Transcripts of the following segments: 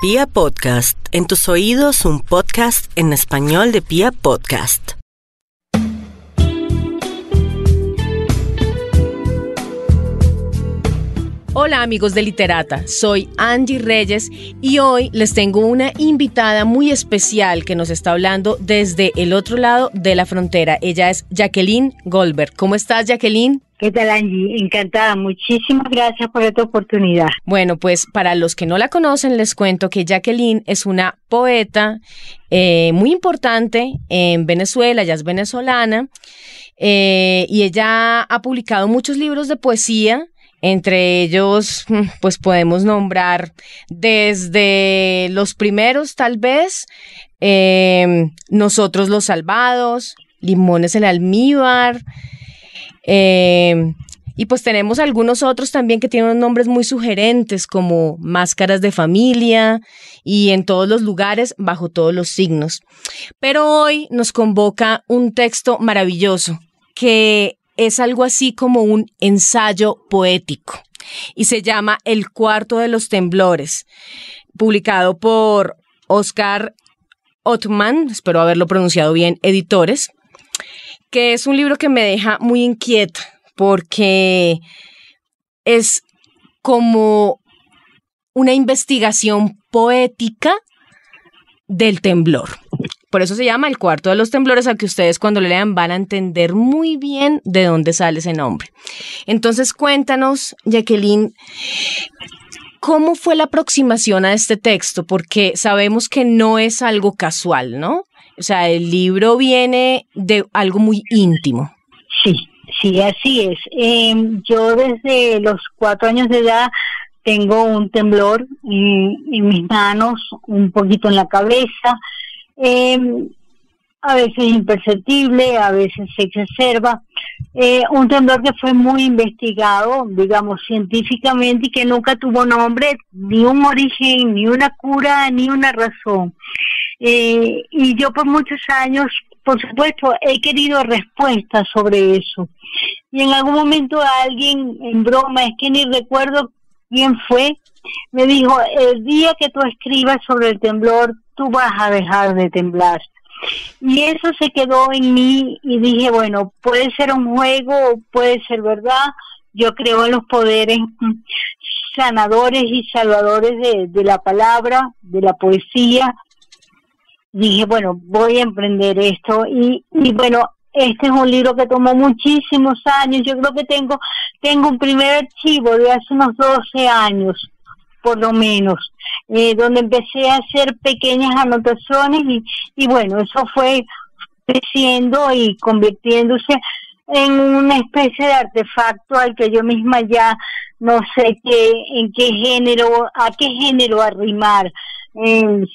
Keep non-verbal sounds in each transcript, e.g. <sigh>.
Pia Podcast, en tus oídos un podcast en español de Pia Podcast. Hola amigos de Literata, soy Angie Reyes y hoy les tengo una invitada muy especial que nos está hablando desde el otro lado de la frontera. Ella es Jacqueline Goldberg. ¿Cómo estás Jacqueline? ¿Qué tal Angie? Encantada. Muchísimas gracias por esta oportunidad. Bueno, pues para los que no la conocen, les cuento que Jacqueline es una poeta eh, muy importante en Venezuela, ella es venezolana, eh, y ella ha publicado muchos libros de poesía. Entre ellos, <laughs> pues podemos nombrar desde los primeros, tal vez, eh, Nosotros los Salvados, Limones el Almíbar, eh, y pues tenemos algunos otros también que tienen nombres muy sugerentes como Máscaras de Familia y en todos los lugares, bajo todos los signos. Pero hoy nos convoca un texto maravilloso que es algo así como un ensayo poético y se llama El cuarto de los temblores, publicado por Oscar Ottman, espero haberlo pronunciado bien, editores que es un libro que me deja muy inquieta porque es como una investigación poética del temblor. Por eso se llama El cuarto de los temblores, a que ustedes cuando lo lean van a entender muy bien de dónde sale ese nombre. Entonces cuéntanos, Jacqueline, ¿cómo fue la aproximación a este texto? Porque sabemos que no es algo casual, ¿no? O sea, el libro viene de algo muy íntimo. Sí, sí, así es. Em, yo desde los cuatro años de edad tengo un temblor en, mis manos, un poquito en la cabeza. Eh, a veces imperceptible, a veces se exacerba. Eh, un temblor que fue muy investigado, digamos, científicamente y que nunca tuvo nombre, ni un origen, ni una cura, ni una razón. Eh, y yo por muchos años, por supuesto, he querido respuestas sobre eso. Y en algún momento alguien, en broma, es que ni recuerdo quién fue, me dijo, el día que tú escribas sobre el temblor, tú vas a dejar de temblar. Y eso se quedó en mí y dije, bueno, puede ser un juego, puede ser verdad. Yo creo en los poderes sanadores y salvadores de la palabra, de la poesía. Dije, bueno, voy a emprender esto y, y bueno, este es un libro que tomó muchísimos años. Yo creo que tengo, tengo un primer archivo de hace unos 12 años por lo menos, eh, donde empecé a hacer pequeñas anotaciones y, y bueno, eso fue creciendo y convirtiéndose en una especie de artefacto al que yo misma ya no sé qué, en qué género, a qué género arrimar.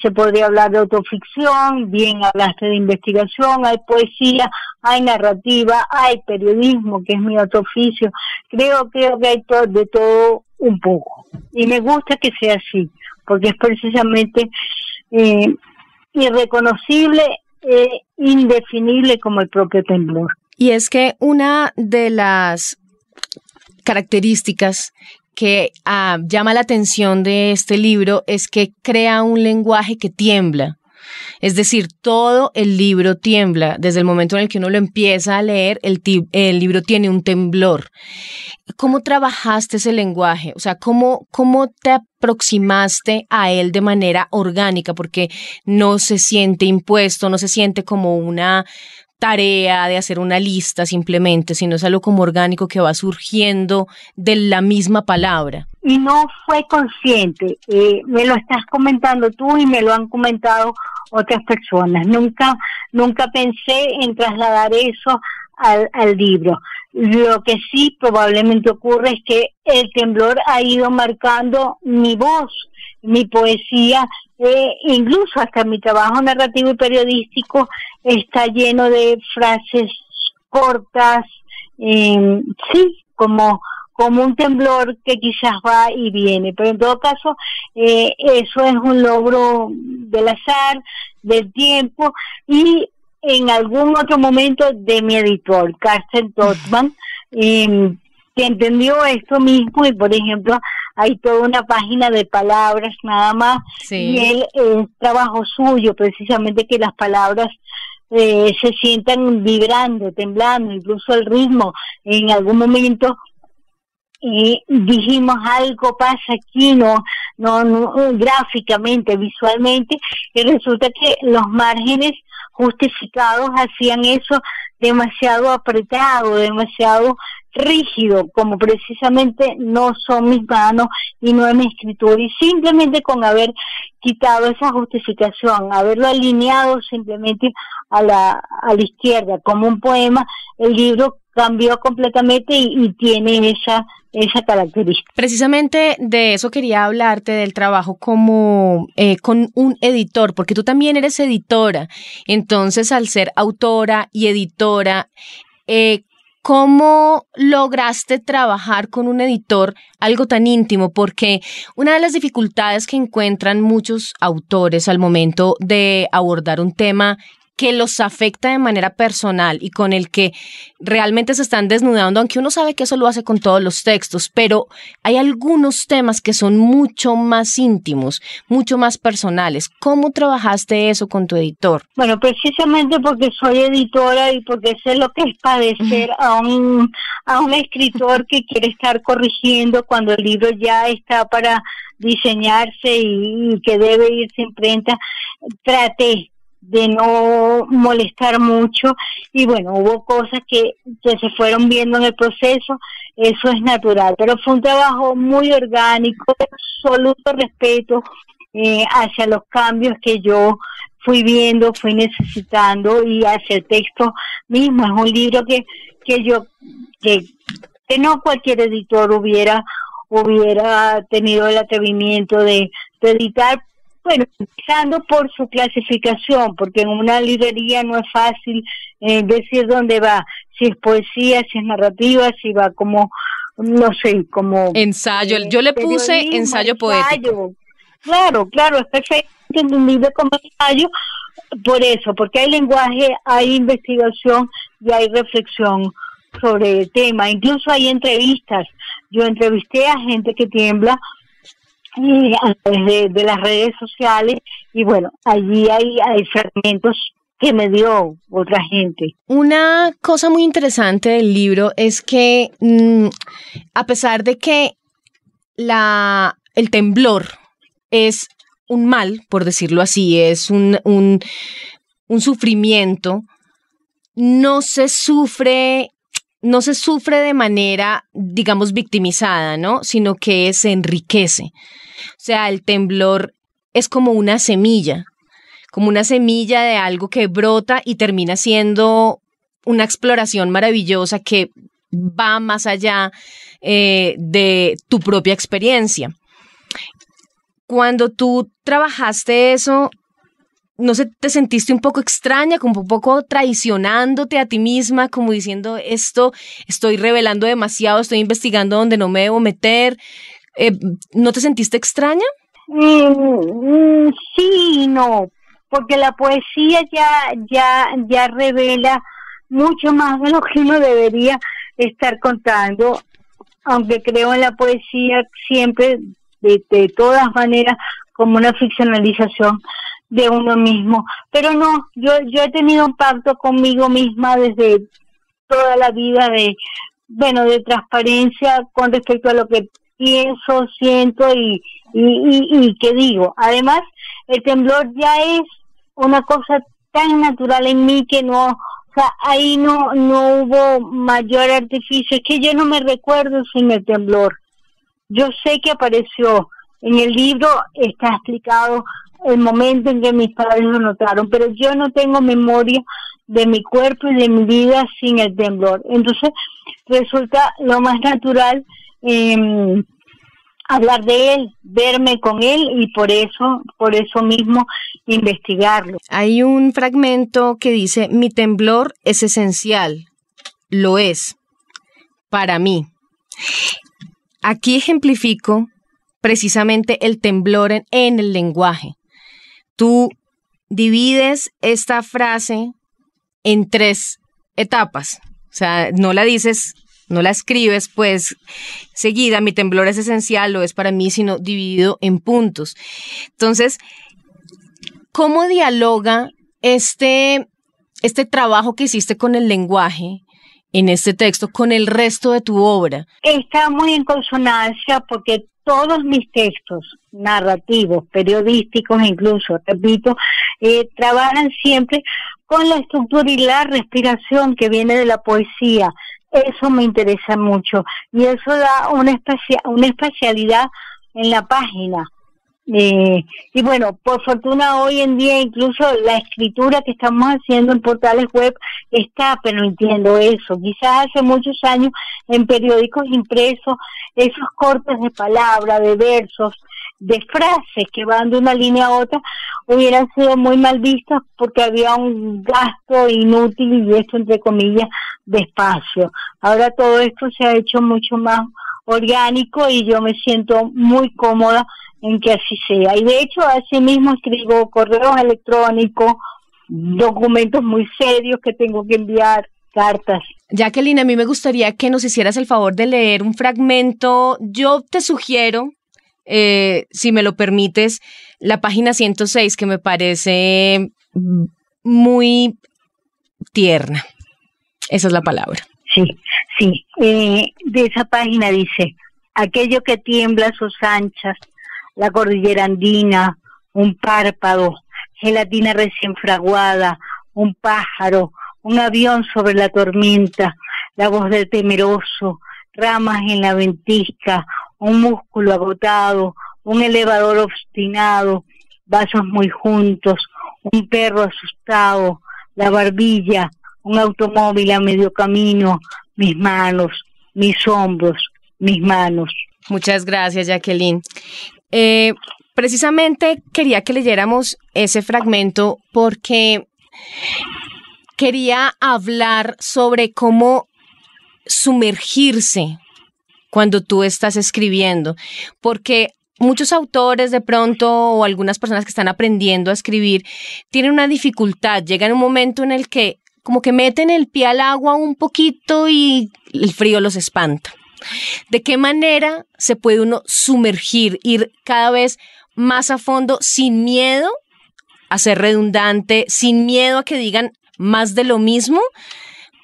Se podría hablar de autoficción, bien hablaste de investigación, hay poesía, hay narrativa, hay periodismo, que es mi otro oficio. Creo, creo que hay todo, de todo un poco. Y me gusta que sea así, porque es precisamente eh, irreconocible, e indefinible como el propio temblor. Y es que una de las características que ah, llama la atención de este libro es que crea un lenguaje que tiembla. Es decir, todo el libro tiembla. Desde el momento en el que uno lo empieza a leer, el, libro tiene un temblor. ¿Cómo trabajaste ese lenguaje? O sea, ¿cómo, ¿cómo te aproximaste a él de manera orgánica? Porque no se siente impuesto, no se siente como una tarea de hacer una lista simplemente, sino es algo como orgánico que va surgiendo de la misma palabra. Y no fue consciente, eh, me lo estás comentando tú y me lo han comentado otras personas. Nunca, nunca pensé en trasladar eso al, al libro. Lo que sí probablemente ocurre es que el temblor ha ido marcando mi voz, mi poesía, eh, incluso hasta mi trabajo narrativo y periodístico está lleno de frases cortas, eh, sí, como como un temblor que quizás va y viene, pero en todo caso eh, eso es un logro del azar, del tiempo y en algún otro momento de mi editor, Carsten Totman, eh, que entendió esto mismo y por ejemplo hay toda una página de palabras nada más y él es trabajo suyo precisamente que las palabras eh, se sientan vibrando, temblando, incluso el ritmo en algún momento y dijimos algo pasa aquí, no, no, no, gráficamente, visualmente, y resulta que los márgenes justificados hacían eso demasiado apretado, demasiado rígido, como precisamente no son mis manos y no es mi escritura. Y simplemente con haber quitado esa justificación, haberlo alineado simplemente a la, a la izquierda como un poema, el libro cambió completamente y, tiene esa, esa característica. Precisamente de eso quería hablarte, del trabajo como eh, con un editor, porque tú también eres editora. Entonces, al ser autora y editora, eh, ¿Cómo lograste trabajar con un editor algo tan íntimo? Porque una de las dificultades que encuentran muchos autores al momento de abordar un tema que los afecta de manera personal y con el que realmente se están desnudando, aunque uno sabe que eso lo hace con todos los textos, pero hay algunos temas que son mucho más íntimos, mucho más personales. ¿Cómo trabajaste eso con tu editor? Bueno, precisamente porque soy editora y porque sé lo que es padecer a un, a un escritor que quiere estar corrigiendo cuando el libro ya está para diseñarse y, y que debe irse imprenta, traté de no molestar mucho. Y bueno, hubo cosas que, que se fueron viendo en el proceso, eso es natural, pero fue un trabajo muy orgánico, absoluto respeto eh, hacia los cambios que yo fui viendo, fui necesitando y hacia el texto mismo, es un libro que, que yo, que, que no cualquier editor hubiera hubiera tenido el atrevimiento de, de editar bueno, empezando por su clasificación, porque en una librería no es fácil eh, decir dónde va, si es poesía, si es narrativa, si va como, no sé, como... Ensayo, yo le puse ensayo poético. Claro, claro, es perfecto entendible como ensayo, por eso, porque hay lenguaje, hay investigación y hay reflexión sobre el tema, incluso hay entrevistas. Yo entrevisté a gente que tiembla a través de, las redes sociales y bueno, allí hay, hay fragmentos que me dio otra gente. Una cosa muy interesante del libro es que mm, a pesar de que la, el temblor es un mal, por decirlo así, es un, un, un sufrimiento, no se sufre no se sufre de manera, digamos, victimizada, ¿no? Sino que se enriquece. O sea, el temblor es como una semilla, como una semilla de algo que brota y termina siendo una exploración maravillosa que va más allá eh, de tu propia experiencia. Cuando tú trabajaste eso, no sé, te sentiste un poco extraña, como un poco traicionándote a ti misma, como diciendo esto, estoy revelando demasiado, estoy investigando donde no me debo meter. Eh, ¿No te sentiste extraña? Mm, sí y no, porque la poesía ya, ya, ya revela mucho más de lo que uno debería estar contando, aunque creo en la poesía siempre, de, de todas maneras, como una ficcionalización de uno mismo. Pero no, yo, yo he tenido un pacto conmigo misma desde toda la vida de, bueno, de transparencia con respecto a lo que pienso, siento y, y, y, que digo. Además, el temblor ya es una cosa tan natural en mí que no, o sea, ahí no, no hubo mayor artificio. Es que yo no me recuerdo sin el temblor. Yo sé que apareció. En el libro está explicado el momento en que mis padres lo notaron, pero yo no tengo memoria de mi cuerpo y de mi vida sin el temblor. Entonces resulta lo más natural eh, hablar de él, verme con él y por eso, por eso mismo investigarlo. Hay un fragmento que dice, mi temblor es esencial, lo es, para mí. Aquí ejemplifico precisamente el temblor en el lenguaje tú divides esta frase en tres etapas. O sea, no la dices no la escribes pues seguida, mi temblor es esencial, lo es para mí, sino dividido en puntos. Entonces, ¿cómo dialoga este, este trabajo que hiciste con el lenguaje en este texto con el resto de tu obra? Está muy en consonancia porque todos mis textos narrativos, periodísticos incluso, repito, eh, trabajan siempre con la estructura y la respiración que viene de la poesía. Eso me interesa mucho y eso da una, una espacialidad en la página. Eh, y bueno, por fortuna hoy en día incluso la escritura que estamos haciendo en portales web está permitiendo eso. Quizás hace muchos años en periódicos impresos esos cortes de palabra, de versos, de frases que van de una línea a otra hubieran sido muy mal vistos porque había un gasto inútil y esto entre comillas de espacio. Ahora todo esto se ha hecho mucho más orgánico y yo me siento muy cómoda en que así sea. Y de hecho, así mismo escribo correos electrónicos, documentos muy serios que tengo que enviar, cartas. Jacqueline, a mí me gustaría que nos hicieras el favor de leer un fragmento. Yo te sugiero, eh, si me lo permites, la página 106, que me parece muy tierna. Esa es la palabra. Sí, sí. Eh, de esa página dice, aquello que tiembla sus anchas, la cordillera andina, un párpado, gelatina recién fraguada, un pájaro, un avión sobre la tormenta, la voz del temeroso, ramas en la ventisca, un músculo agotado, un elevador obstinado, vasos muy juntos, un perro asustado, la barbilla, un automóvil a medio camino, mis manos, mis hombros, mis manos. Muchas gracias, Jacqueline. Eh, precisamente quería que leyéramos ese fragmento porque quería hablar sobre cómo sumergirse cuando tú estás escribiendo, porque muchos autores de pronto o algunas personas que están aprendiendo a escribir tienen una dificultad, llegan un momento en el que como que meten el pie al agua un poquito y el frío los espanta. ¿De qué manera se puede uno sumergir, ir cada vez más a fondo sin miedo a ser redundante, sin miedo a que digan más de lo mismo?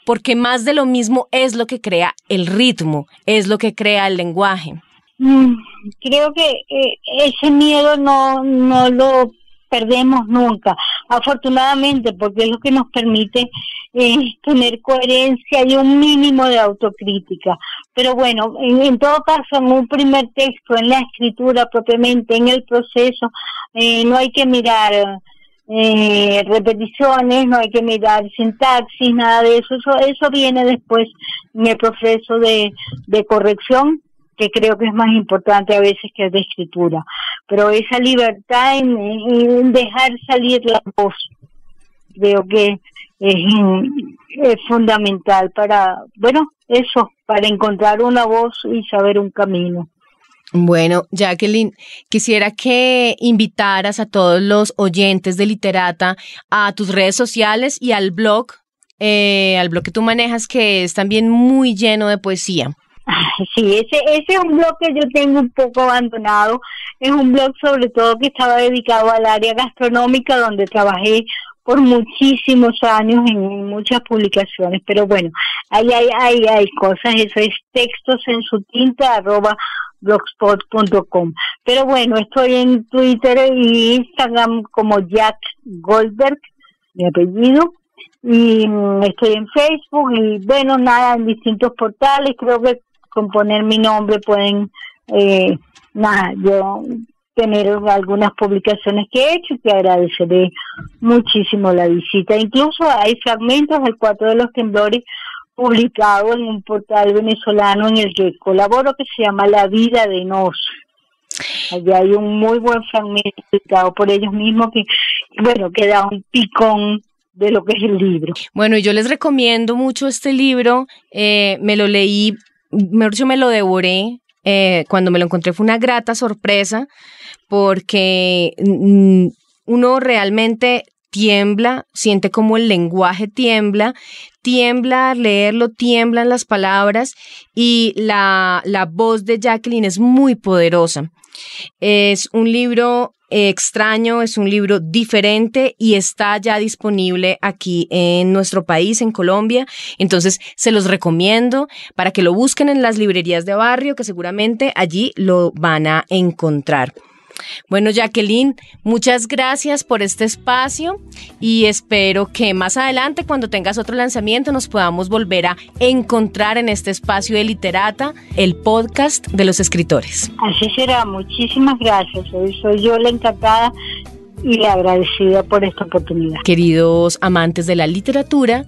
Porque más de lo mismo es lo que crea el ritmo, es lo que crea el lenguaje. Mm, creo que eh, ese miedo no, no lo perdemos nunca, afortunadamente, porque es lo que nos permite eh, tener coherencia y un mínimo de autocrítica. Pero bueno, en, todo caso, en un primer texto, en la escritura propiamente, en el proceso, eh, no hay que mirar eh, repeticiones, no hay que mirar sintaxis, nada de eso. Eso, eso viene después en el proceso de, de corrección que creo que es más importante a veces que de escritura. Pero esa libertad en, dejar salir la voz, creo que es, es fundamental para, bueno, eso, para encontrar una voz y saber un camino. Bueno, Jacqueline, quisiera que invitaras a todos los oyentes de Literata a tus redes sociales y al blog, eh, al blog que tú manejas, que es también muy lleno de poesía. Sí, ese, ese es un blog que yo tengo un poco abandonado. Es un blog sobre todo que estaba dedicado al área gastronómica, donde trabajé por muchísimos años en muchas publicaciones. Pero bueno, ahí hay, hay, hay cosas. Eso es textos en su tinta arroba blogspot.com. Pero bueno, estoy en Twitter y Instagram como Jack Goldberg, mi apellido y mm, estoy en Facebook y bueno, nada, en distintos portales, creo que con poner mi nombre pueden, eh, nada, yo tener algunas publicaciones que he hecho y que agradeceré muchísimo la visita. Incluso hay fragmentos del Cuatro de los Temblores publicado en un portal venezolano en el que colaboro que se llama La Vida de Nos. Allí hay un muy buen fragmento publicado por ellos mismos que, bueno, que da un picón de lo que es el libro. Bueno, yo les recomiendo mucho este libro. Eh, me lo leí mejor dicho, me lo devoré. Eh, cuando me lo encontré fue una grata sorpresa porque mm, uno realmente tiembla, siente como el lenguaje tiembla, tiembla leerlo, tiemblan las palabras y la, la voz de Jacqueline es muy poderosa. Es un libro extraño, es un libro diferente y está ya disponible aquí en nuestro país, en Colombia. Entonces, se los recomiendo para que lo busquen en las librerías de barrio, que seguramente allí lo van a encontrar. Bueno, Jacqueline, muchas gracias por este espacio y espero que más adelante, cuando tengas otro lanzamiento, nos podamos volver a encontrar en este espacio de Literata, el podcast de los escritores. Así será, muchísimas gracias. Soy yo la encantada y la agradecida por esta oportunidad. Queridos amantes de la literatura,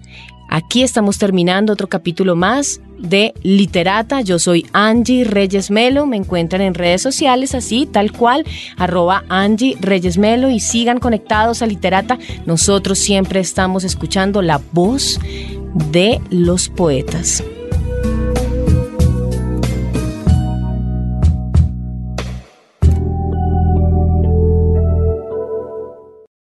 Aquí estamos terminando otro capítulo más de Literata. Yo soy Angie Reyes Melo. Me encuentran en redes sociales así, tal cual, arroba Angie Reyes Melo y sigan conectados a Literata. Nosotros siempre estamos escuchando la voz de los poetas.